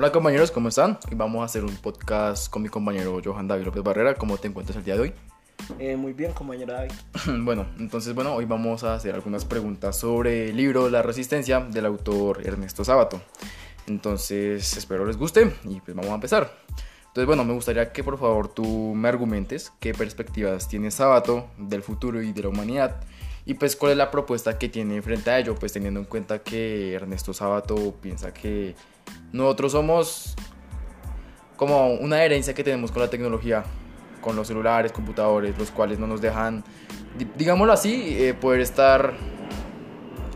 Hola compañeros, ¿cómo están? Hoy vamos a hacer un podcast con mi compañero Johan David López Barrera. ¿Cómo te encuentras el día de hoy? Eh, muy bien, compañero David. bueno, entonces bueno, hoy vamos a hacer algunas preguntas sobre el libro La Resistencia del autor Ernesto Sábato. Entonces espero les guste y pues vamos a empezar. Entonces bueno, me gustaría que por favor tú me argumentes qué perspectivas tiene Sábato del futuro y de la humanidad y pues cuál es la propuesta que tiene frente a ello, pues teniendo en cuenta que Ernesto Sábato piensa que nosotros somos como una herencia que tenemos con la tecnología, con los celulares, computadores, los cuales no nos dejan, digámoslo así, eh, poder estar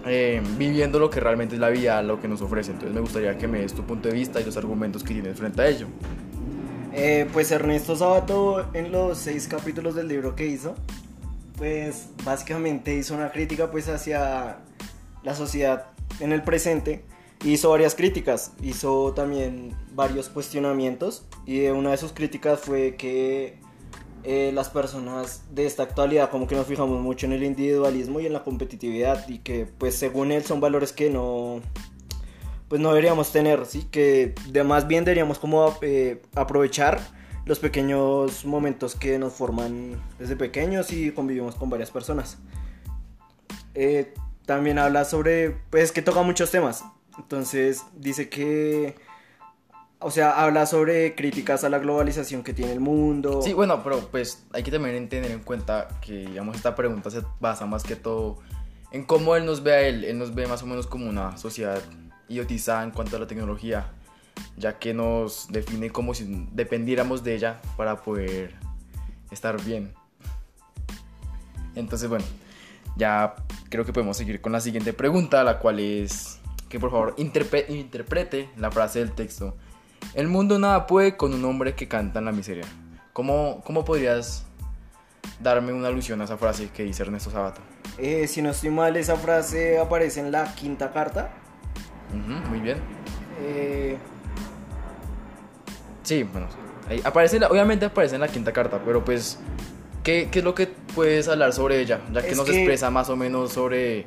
eh, viviendo lo que realmente es la vida, lo que nos ofrece. Entonces me gustaría que me des tu punto de vista y los argumentos que tienes frente a ello. Eh, pues Ernesto Sabato en los seis capítulos del libro que hizo, pues básicamente hizo una crítica pues hacia la sociedad en el presente. Hizo varias críticas, hizo también varios cuestionamientos y una de sus críticas fue que eh, las personas de esta actualidad como que nos fijamos mucho en el individualismo y en la competitividad y que pues según él son valores que no pues no deberíamos tener, sí que de más bien deberíamos como eh, aprovechar los pequeños momentos que nos forman desde pequeños y convivimos con varias personas. Eh, también habla sobre, pues que toca muchos temas, entonces dice que, o sea, habla sobre críticas a la globalización que tiene el mundo. Sí, bueno, pero pues hay que también tener en cuenta que, digamos, esta pregunta se basa más que todo en cómo él nos ve a él. Él nos ve más o menos como una sociedad idiotizada en cuanto a la tecnología, ya que nos define como si dependiéramos de ella para poder estar bien. Entonces, bueno, ya creo que podemos seguir con la siguiente pregunta, la cual es que por favor interprete la frase del texto. El mundo nada puede con un hombre que canta en la miseria. ¿Cómo, cómo podrías darme una alusión a esa frase que dice Ernesto Sabato? Eh, si no estoy mal, esa frase aparece en la quinta carta. muy bien. Eh... Sí, bueno, aparece, obviamente aparece en la quinta carta, pero pues, ¿qué, ¿qué, es lo que puedes hablar sobre ella? Ya que nos expresa más o menos sobre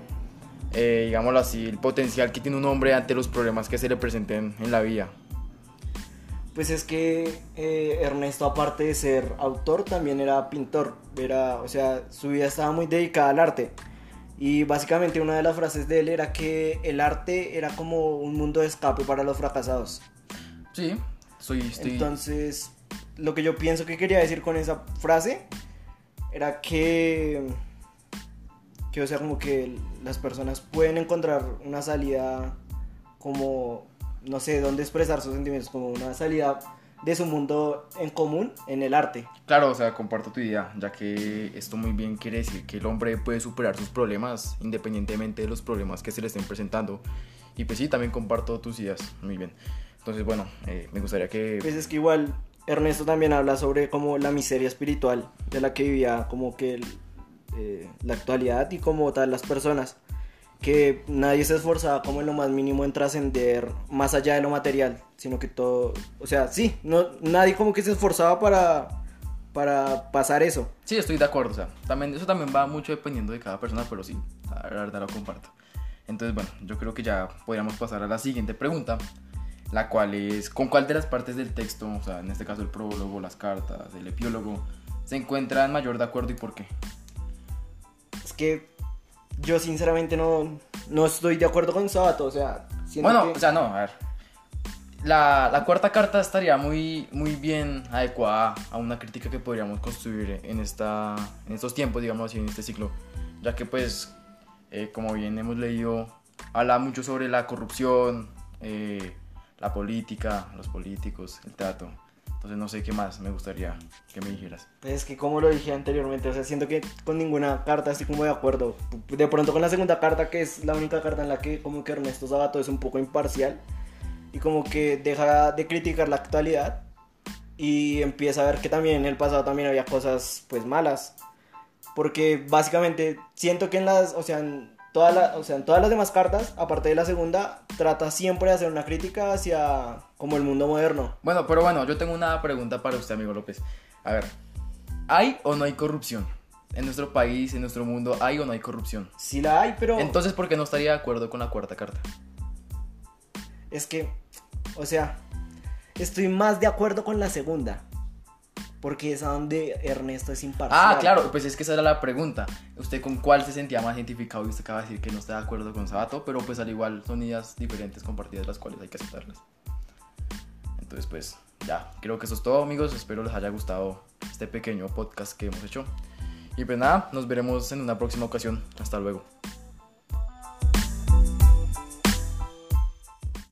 eh, digámoslo así, el potencial que tiene un hombre ante los problemas que se le presenten en la vida. Pues es que eh, Ernesto, aparte de ser autor, también era pintor. Era, o sea, su vida estaba muy dedicada al arte. Y básicamente una de las frases de él era que el arte era como un mundo de escape para los fracasados. Sí, soy, estoy... Entonces, lo que yo pienso que quería decir con esa frase era que que o sea como que las personas pueden encontrar una salida como no sé dónde expresar sus sentimientos como una salida de su mundo en común en el arte. Claro, o sea, comparto tu idea, ya que esto muy bien quiere decir que el hombre puede superar sus problemas independientemente de los problemas que se le estén presentando. Y pues sí, también comparto tus ideas, muy bien. Entonces, bueno, eh, me gustaría que... Pues es que igual Ernesto también habla sobre como la miseria espiritual de la que vivía como que el, eh, la actualidad y como tal las personas. Que nadie se esforzaba como en lo más mínimo en trascender más allá de lo material, sino que todo, o sea, sí, no, nadie como que se esforzaba para, para pasar eso. Sí, estoy de acuerdo, o sea, también, eso también va mucho dependiendo de cada persona, pero sí, la verdad lo comparto. Entonces, bueno, yo creo que ya podríamos pasar a la siguiente pregunta, la cual es, ¿con cuál de las partes del texto, o sea, en este caso el prólogo, las cartas, el epiólogo, se encuentran mayor de acuerdo y por qué? que yo sinceramente no, no estoy de acuerdo con Sabato, o sea... Bueno, o sea, no, a ver. La, la, cuarta carta estaría muy, muy bien adecuada a una crítica que podríamos construir en, esta, en estos tiempos, digamos así, en este ciclo, ya que pues, eh, como bien hemos leído, habla mucho sobre la corrupción, eh, la política, los políticos, el teatro. Entonces no sé qué más me gustaría que me dijeras. Es que como lo dije anteriormente, o sea, siento que con ninguna carta estoy como de acuerdo. De pronto con la segunda carta, que es la única carta en la que como que Ernesto Sabato es un poco imparcial y como que deja de criticar la actualidad y empieza a ver que también en el pasado también había cosas pues malas. Porque básicamente siento que en las, o sea, o sea, en todas las demás cartas, aparte de la segunda, trata siempre de hacer una crítica hacia como el mundo moderno. Bueno, pero bueno, yo tengo una pregunta para usted, amigo López. A ver, ¿hay o no hay corrupción? En nuestro país, en nuestro mundo, ¿hay o no hay corrupción? Sí la hay, pero... Entonces, ¿por qué no estaría de acuerdo con la cuarta carta? Es que, o sea, estoy más de acuerdo con la segunda. Porque es a donde Ernesto es imparcial. Ah, claro, pues es que esa era la pregunta. ¿Usted con cuál se sentía más identificado? Y usted acaba de decir que no está de acuerdo con Sabato, pero pues al igual son ideas diferentes compartidas las cuales hay que aceptarlas. Entonces pues ya, creo que eso es todo amigos. Espero les haya gustado este pequeño podcast que hemos hecho. Y pues nada, nos veremos en una próxima ocasión. Hasta luego.